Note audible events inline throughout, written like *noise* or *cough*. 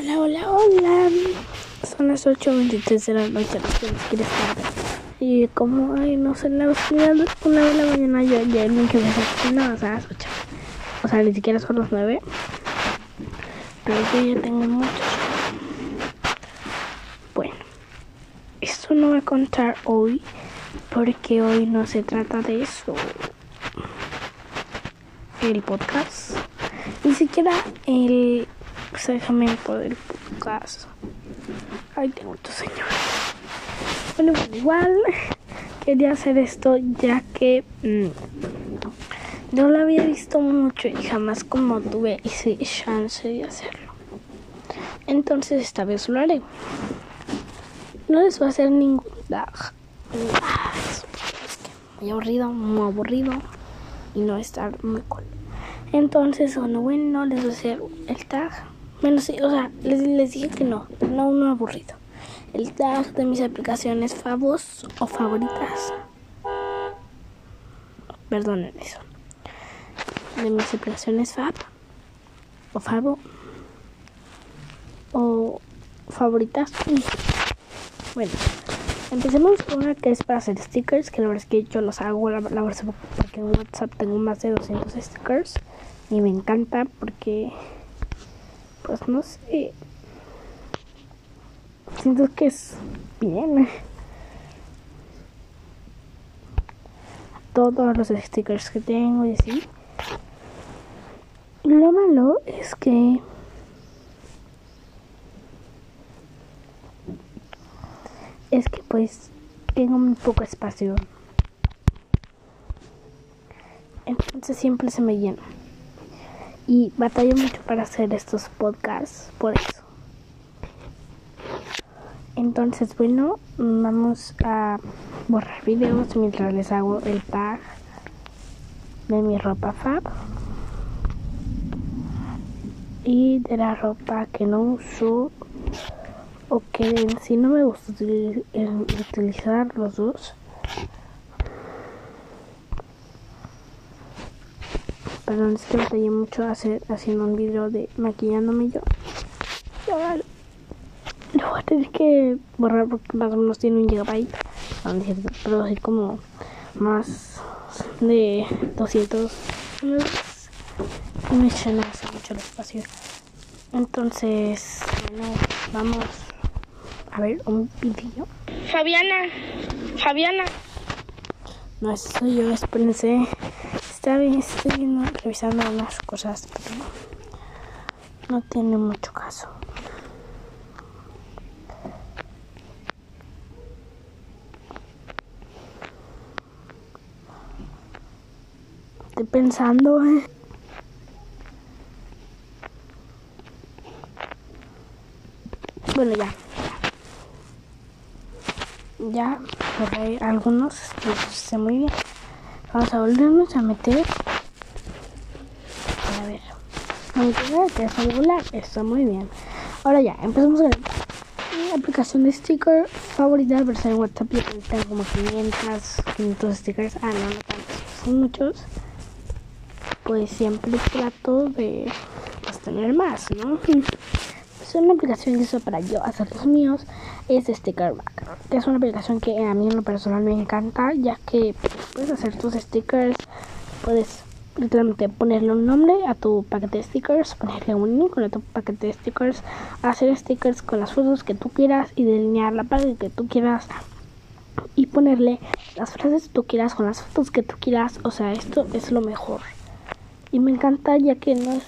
Hola, hola, hola. Son las 8.23 de la noche, no sé quieres. Y como ay, no sé, la oscuridad una de la mañana yo ya me quedé no, o sea, las 8. O sea, ni siquiera son las 9. Pero yo ya tengo mucho Bueno, esto no voy a contar hoy porque hoy no se trata de eso. El podcast. Ni siquiera el segmento del podcast. Ay, tengo mucho señor. Bueno, igual *laughs* quería hacer esto ya que mm, no lo había visto mucho y jamás como tuve ese chance de hacerlo. Entonces esta vez lo haré. No les voy a hacer ningún. Ah, es muy aburrido, muy aburrido y no estar muy cool. Entonces, bueno, bueno, les voy a hacer el tag. Bueno, sí, o sea, les, les dije que no, no uno aburrido. El tag de mis aplicaciones favos o favoritas. Perdonen eso. De mis aplicaciones fab o favo o favoritas. Bueno, empecemos con una que es para hacer stickers, que la verdad es que yo los hago, la, la verdad porque en WhatsApp tengo más de 200 stickers y me encanta porque pues no sé. Siento que es bien. Todos los stickers que tengo y así. Lo malo es que es que pues tengo muy poco espacio. Entonces siempre se me llena y batallo mucho para hacer estos podcasts por eso. Entonces, bueno, vamos a borrar videos mientras les hago el tag de mi ropa fab y de la ropa que no uso o que si no me gusta utilizar los dos perdón, es que batallé mucho hacer, haciendo un video de maquillándome yo. Y ahora lo voy a tener que borrar porque más o menos tiene un gigabyte. Pero así como más de 200 y me llena mucho el espacio. Entonces, bueno, vamos a ver un video. Fabiana, Fabiana. No, eso soy yo, espérense. Está bien, estoy revisando unas cosas, pero no tiene mucho caso. Estoy pensando, eh. Bueno, ya. Ya borré algunos, que sé muy bien. Vamos a volvernos a meter. A ver. Aunque que es regular, está muy bien. Ahora ya, empezamos con mi aplicación de sticker favorita, pero en WhatsApp yo tengo como 500, 500 stickers. Ah, no, no tantos, son muchos. Pues siempre trato de pues, tener más, ¿no? Es una aplicación que uso para yo hacer los míos es Stickerback, es una aplicación que a mí en lo personal me encanta, ya que puedes hacer tus stickers, puedes literalmente ponerle un nombre a tu paquete de stickers, ponerle un icono a tu paquete de stickers, hacer stickers con las fotos que tú quieras y delinear la parte que tú quieras y ponerle las frases que tú quieras con las fotos que tú quieras, o sea, esto es lo mejor. Y me encanta ya que no es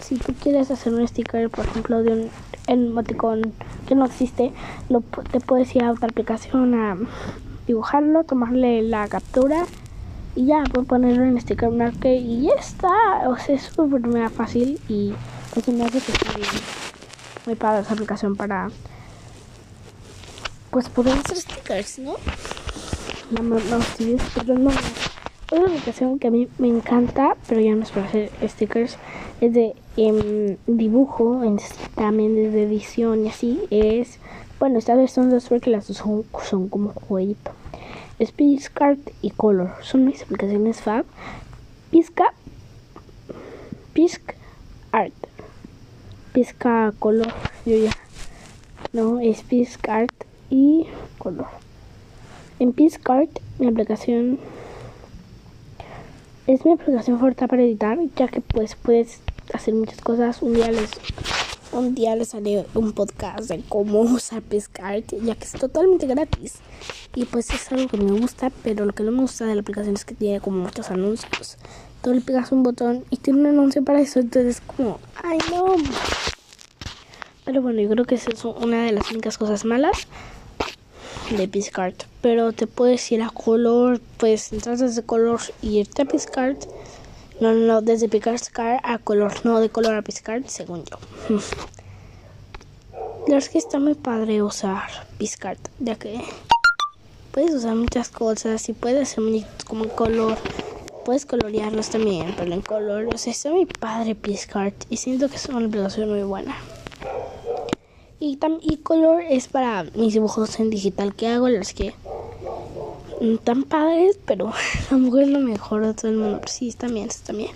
si tú quieres hacer un sticker, por ejemplo, de un emoticón que no existe, lo, te puedes ir a otra aplicación a dibujarlo, tomarle la captura y ya, puedes ponerlo en sticker marker y ya está. O sea, es súper fácil y pues me hace que muy, muy padre esa aplicación para pues poder hacer stickers, ¿no? No, no, no, no. Otra aplicación que a mí me encanta, pero ya no es para hacer stickers, es de em, dibujo, en, también de edición y así. Es, bueno, esta vez son dos porque las dos son, como jueguito. Es Piscart y Color. Son mis aplicaciones fab. Pisca, Pisc Art. Pisca Color yo ya. No, es Piscart y color. En Piscart, mi aplicación es mi aplicación favorita para editar, ya que pues puedes hacer muchas cosas. Un día les un día les haré un podcast de cómo usar Piscart, ya que es totalmente gratis. Y pues es algo que me gusta, pero lo que no me gusta de la aplicación es que tiene como muchos anuncios. Tú le pegas un botón y tiene un anuncio para eso, entonces como, ay no. Pero bueno, yo creo que esa es una de las únicas cosas malas de Piscart. Pero te puedes ir a color, puedes entrar desde color y irte a Piscart. No, no, desde Piscart a color, no de color a Piscart, según yo. La verdad es que está muy padre usar Piscart, ya que puedes usar muchas cosas y puedes hacer como color. Puedes colorearlos también, pero en color. O sea, está muy padre Piscart y siento que es una aplicación muy buena. Y, y color es para mis dibujos en digital que hago, los que tan padres, pero *laughs* mejor es lo mejor de todo el mundo. Pero sí, están bien, están bien.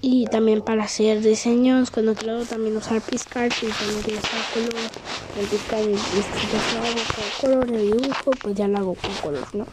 Y también para hacer diseños, cuando quiero también usar Piscart y también quiero usar color, el y lo hago con color de dibujo, pues ya lo hago con color, ¿no?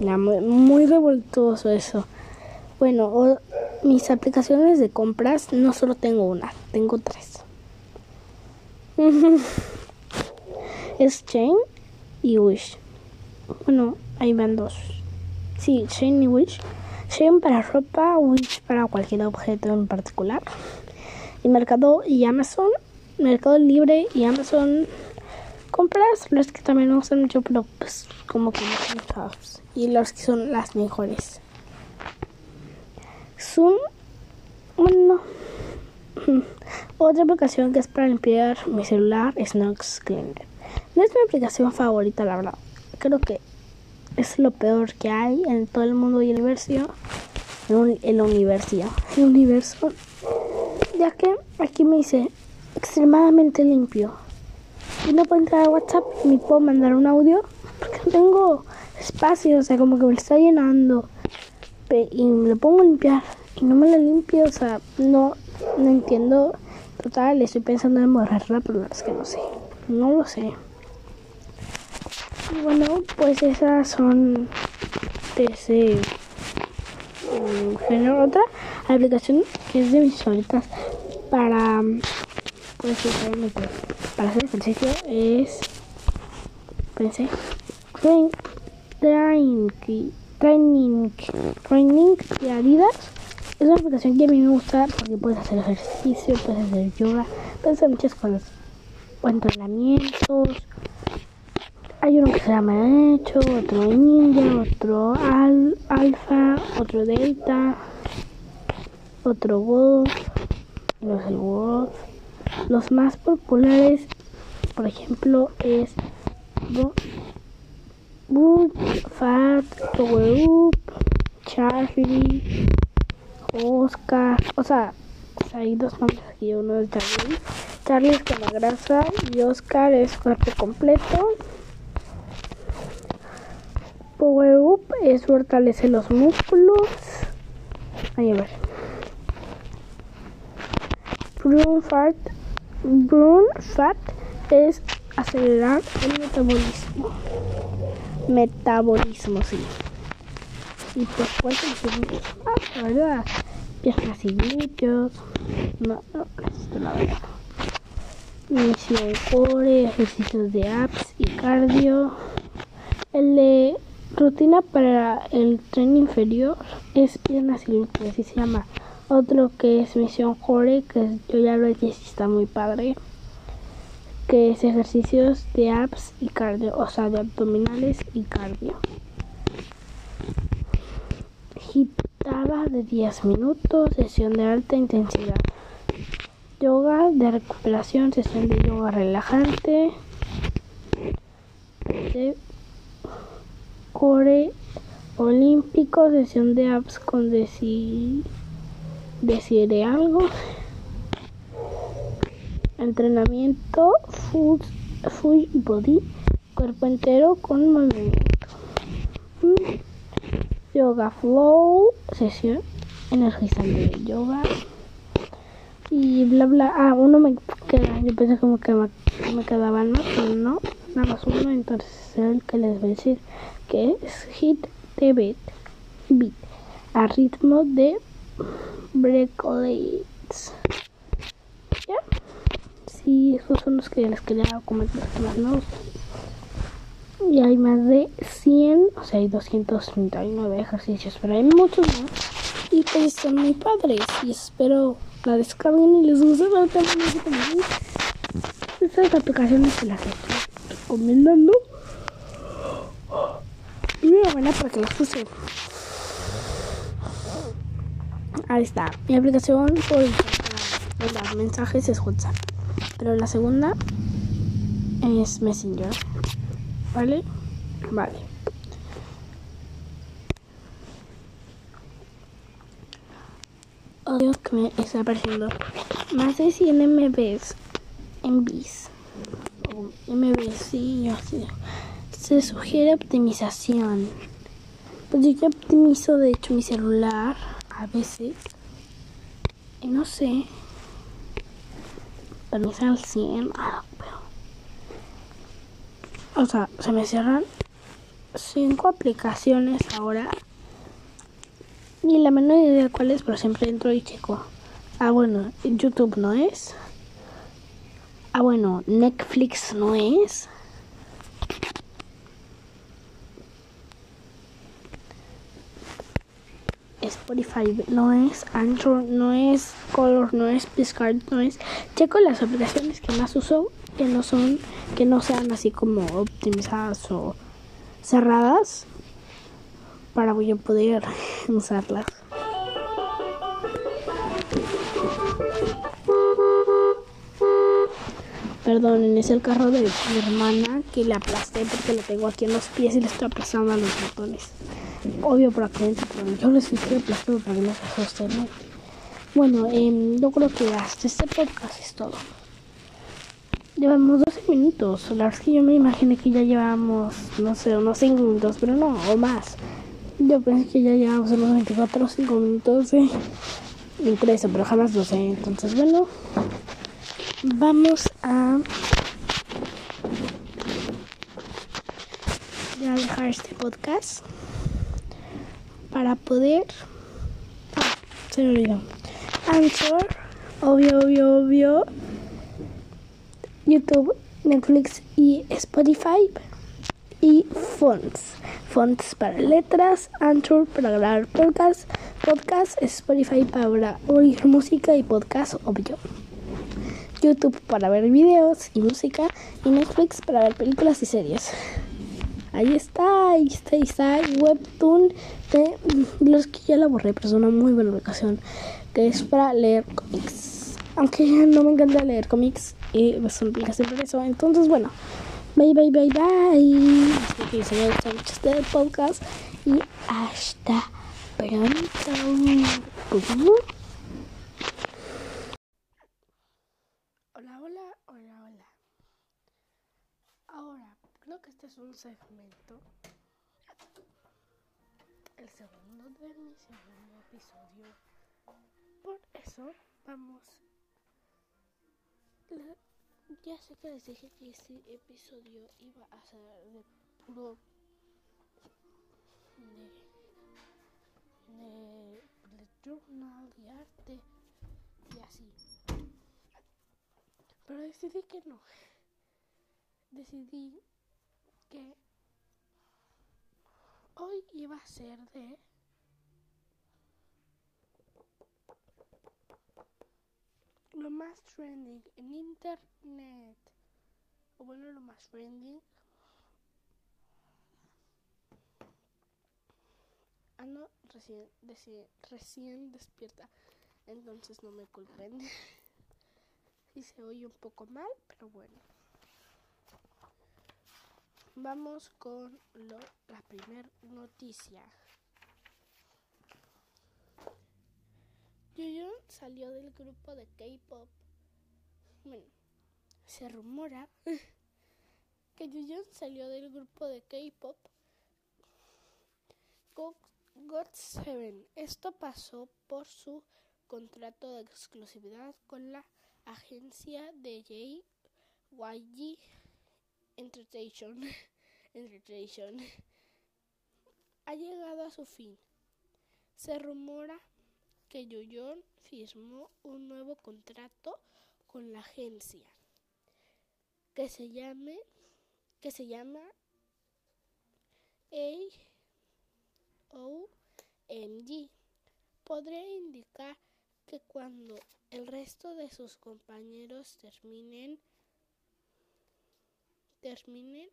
Ya, muy, muy revoltoso eso. Bueno, mis aplicaciones de compras no solo tengo una, tengo tres. *laughs* es Chain y Wish. Bueno, ahí van dos. Sí, Chain y Wish. Chain para ropa, Wish para cualquier objeto en particular. Y Mercado y Amazon. Mercado Libre y Amazon. Compras los que también me gustan mucho, pero pues como que no Y los que son las mejores. Zoom. Bueno. *laughs* Otra aplicación que es para limpiar mi celular es Nox Cleaner. No es mi aplicación favorita, la verdad. Creo que es lo peor que hay en todo el mundo y el universo. En la universidad. El universo. Ya que aquí me dice extremadamente limpio. Y no puedo entrar a WhatsApp ni puedo mandar un audio porque no tengo espacio. O sea, como que me está llenando. Y me lo pongo a limpiar y no me lo limpio. O sea, no, no entiendo. Total, estoy pensando en borrarla, pero es que no sé. No lo sé. Y bueno, pues esas son de ese um, género. Otra aplicación que es de mis favoritas para, pues, para hacer ejercicio es. Pensé. Train, training, training, training de Adidas es una aplicación que a mí me gusta porque puedes hacer ejercicio, puedes hacer yoga, puedes hacer muchas cosas. O entrenamientos. Hay uno que se llama Hecho, otro Ninja, otro al, Alfa, otro Delta, otro Wolf, no sé, Wolf. Los más populares, por ejemplo, es Boot, Fat, Power Up, Charlie, Oscar, o sea, hay dos nombres aquí, uno es Charlie, Charlie es con la grasa y Oscar es cuerpo completo. Power Up es fortalecer los músculos. A ver. Brun Fat, Brun Fat es acelerar el metabolismo. Metabolismo, sí. Y pues, ¿cuál es el Ah, verdad piernas y glúteos. No, no, esto la verdad. Misión core, ejercicios de apps y cardio. El de rutina para el tren inferior es piernas y glúteos, así se llama. Otro que es misión core, que yo ya lo he y está muy padre. Que es ejercicios de apps y cardio, o sea, de abdominales y cardio. Taba de 10 minutos, sesión de alta intensidad. Yoga de recuperación, sesión de yoga relajante. Core olímpico, sesión de apps con decir, decir algo. Entrenamiento full, full body, cuerpo entero con movimiento. Yoga Flow, sesión energizante de yoga. Y bla bla. Ah, uno me queda. Yo pensé como que me, me quedaban más, pero no. Nada más uno. Entonces es el que les voy a decir que es hit de beat. Beat. A ritmo de Breakolates. ¿Ya? Sí, esos son los que les quería comentar que más me gustan. Y hay más de 100, o sea, hay 239 ejercicios, pero hay muchos más. Y pues son muy padres. Y espero la descarguen y les guste también. Estas aplicaciones se las recomendando. Y buena para que las use. Ahí está. Mi aplicación por mandar mensajes es WhatsApp. Pero la segunda es Messenger. ¿Vale? Vale. Odio que me está apareciendo más de 100 MBs en bis. O MBs, sí, yo sí. Se sugiere optimización. Pues yo ya optimizo de hecho mi celular a veces. Y no sé. Optimiza al 100. Ah, pero o sea, se me cierran cinco aplicaciones ahora. Y la menor idea de cuál es, pero siempre entro y checo. Ah, bueno, YouTube no es. Ah, bueno, Netflix no es. Spotify no es, Android no es, Color no es, Piscard no es. Checo las aplicaciones que más uso que no son, que no sean así como optimizadas o cerradas para yo poder *laughs* usarlas. Perdonen, es el carro de mi hermana que le aplasté porque lo tengo aquí en los pies y le estoy aplastando a los botones. Obvio por accidente, pero yo les estoy aplastando para que no se asusten. Bueno, eh, yo creo que hasta este podcast es todo. Llevamos 12 minutos. La verdad es que yo me imaginé que ya llevamos, no sé, unos 5 minutos, pero no, o más. Yo pensé que ya llevamos unos 24 o 5 minutos. Eh. Pero jamás lo sé. Entonces, bueno, vamos a. Ya dejar este podcast para poder. Ah, se me olvidó. Answer, obvio, obvio, obvio. YouTube, Netflix y Spotify. Y fonts. Fonts para letras, Anchor para grabar podcast, podcast, Spotify para oír música y podcast, obvio. YouTube para ver videos y música y Netflix para ver películas y series. Ahí está, ahí está, ahí está. Webtoon de los que ya la borré, pero es una muy buena aplicación que es para leer cómics. Aunque no me encanta leer cómics, y pues una aplicación para eso. Entonces, bueno, bye, bye, bye, bye. Espero que se haya gustado mucho este podcast y hasta pronto. Hola, hola, hola, hola. Ahora, creo que este es un segmento. El segundo de mi segundo episodio. Por eso vamos ya sé que les dije que este episodio iba a ser de puro de, de, de journal y arte y así pero decidí que no decidí que hoy iba a ser de lo más trending en internet. O bueno, lo más trending. Ando recién, recién, recién despierta. Entonces no me culpen. si se oye un poco mal, pero bueno. Vamos con la primera noticia. Yuyun salió del grupo de K-pop. Bueno, se rumora *laughs* que Yuyun salió del grupo de K-pop God 7. Esto pasó por su contrato de exclusividad con la agencia de JYG Entertainment, *laughs* Entertainment ha llegado a su fin. Se rumora que Yoyon firmó un nuevo contrato con la agencia que se llame que se llama AOMG. Podría indicar que cuando el resto de sus compañeros terminen terminen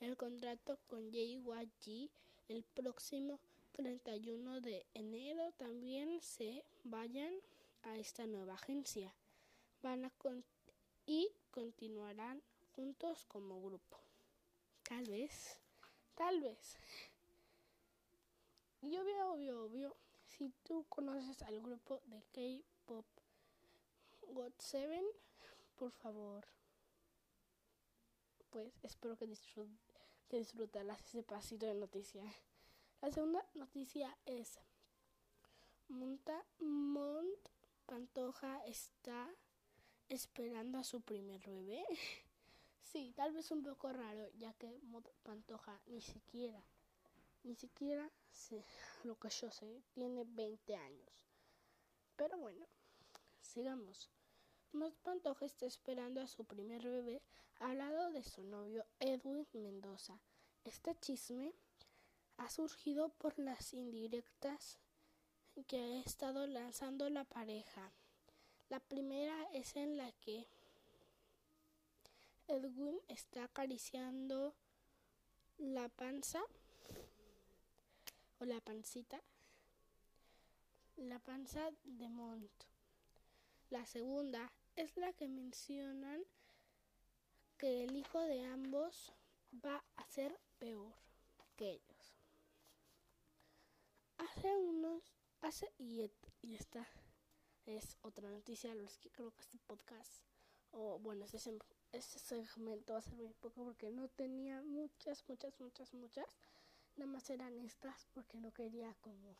el contrato con JYG el próximo 31 de enero también se vayan a esta nueva agencia. Van a y continuarán juntos como grupo. Tal vez, tal vez. Y obvio, obvio, obvio, si tú conoces al grupo de K-Pop God 7, por favor, pues espero que, disfrut disfrutarás ese pasito de noticia. La segunda noticia es Monta Mont Pantoja está esperando a su primer bebé. *laughs* Sí, tal vez un poco raro, ya que Mont Pantoja ni siquiera, ni siquiera sé, *laughs* lo que yo sé, tiene 20 años. Pero bueno, sigamos. Mont Pantoja está esperando a su primer bebé al lado de su novio Edwin Mendoza. Este chisme ha surgido por las indirectas que ha estado lanzando la pareja. La primera es en la que Edwin está acariciando la panza o la pancita, la panza de Mont. La segunda es la que mencionan que el hijo de ambos va a ser peor que ellos. Hace unos, hace, y, esta es otra noticia, los que creo que este podcast, o bueno, este, este segmento va a ser muy poco porque no tenía muchas, muchas, muchas, muchas, nada más eran estas porque no quería como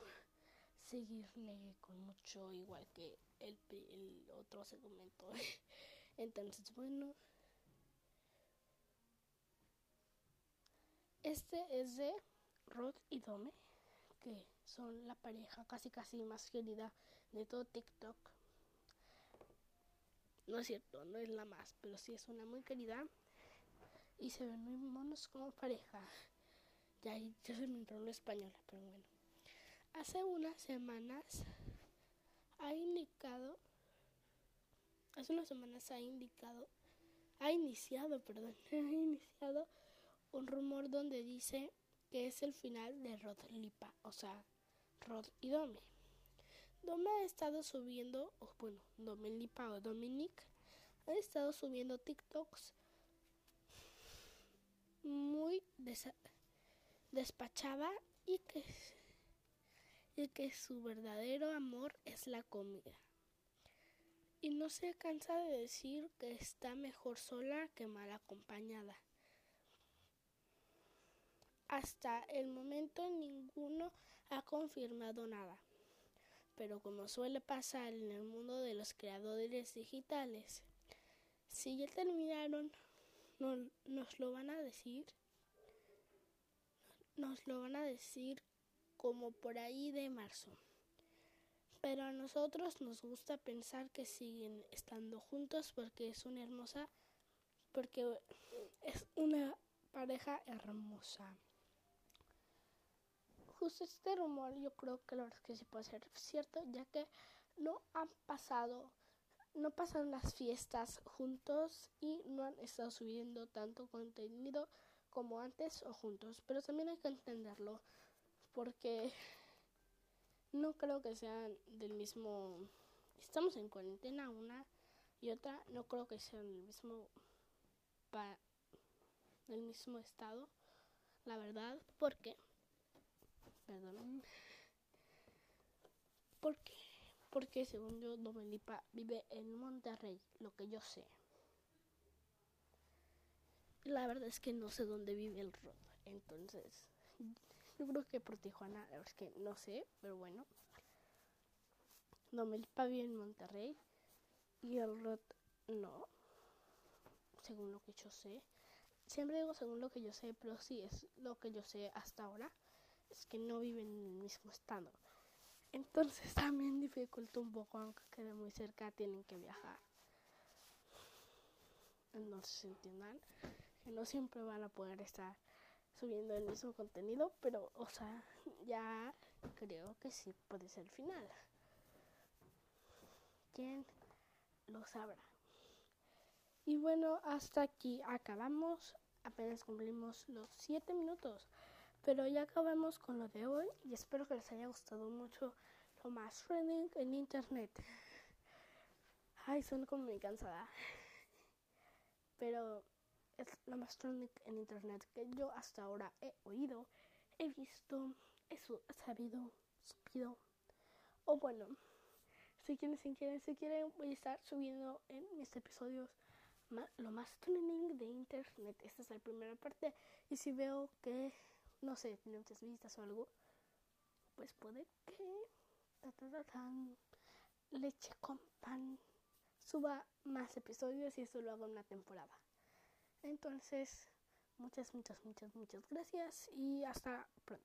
seguirle con mucho igual que el, el otro segmento. *laughs* Entonces, bueno, este es de Rod y Dome que son la pareja casi casi más querida de todo TikTok. No es cierto, no es la más, pero sí es una muy querida y se ven muy monos como pareja. Ya, yo soy mi rol española, pero bueno. Hace unas semanas ha indicado, hace unas semanas ha indicado, ha iniciado, perdón, *laughs* ha iniciado un rumor donde dice que es el final de Rod Lipa, o sea, Rod y Domi. Domi ha estado subiendo, bueno, Domi Lipa o Dominic, ha estado subiendo TikToks muy despachada y que, y que su verdadero amor es la comida. Y no se cansa de decir que está mejor sola que mal acompañada. Hasta el momento ninguno ha confirmado nada. Pero como suele pasar en el mundo de los creadores digitales, si ya terminaron, no, nos lo van a decir. Nos lo van a decir como por ahí de marzo. Pero a nosotros nos gusta pensar que siguen estando juntos porque es una hermosa, porque es una pareja hermosa justo este rumor yo creo que lo que sí puede ser cierto, ya que no han pasado, no pasan las fiestas juntos y no han estado subiendo tanto contenido como antes o juntos. Pero también hay que entenderlo, porque no creo que sean del mismo. Estamos en cuarentena una y otra, no creo que sean del mismo del mismo estado, la verdad, porque Perdón. ¿Por qué? Porque según yo, Domelipa vive en Monterrey, lo que yo sé. La verdad es que no sé dónde vive el Rod. Entonces, yo creo que por Tijuana, es que no sé, pero bueno. No, Melpa vive en Monterrey y el Rod no, según lo que yo sé. Siempre digo según lo que yo sé, pero sí es lo que yo sé hasta ahora, es que no viven en el mismo estado. Entonces *laughs* también dificulta un poco, aunque quede muy cerca, tienen que viajar. Entonces entiendan que no siempre van a poder estar subiendo el mismo contenido, pero, o sea, ya creo que sí puede ser final. ¿Quién lo sabrá? Y bueno, hasta aquí acabamos. Apenas cumplimos los 7 minutos. Pero ya acabamos con lo de hoy y espero que les haya gustado mucho lo más trending en internet. Ay, son como muy cansada. Pero es lo más trending en internet que yo hasta ahora he oído, he visto, he sabido, supido. O bueno, si quieren, si quieren, si quieren, voy a estar subiendo en mis episodios lo más trending de internet. Esta es la primera parte. Y si veo que, no sé, tiene muchas vistas o algo, pues puede que leche con pan suba más episodios y eso lo hago en una temporada. Entonces, muchas, muchas, muchas, muchas gracias y hasta pronto.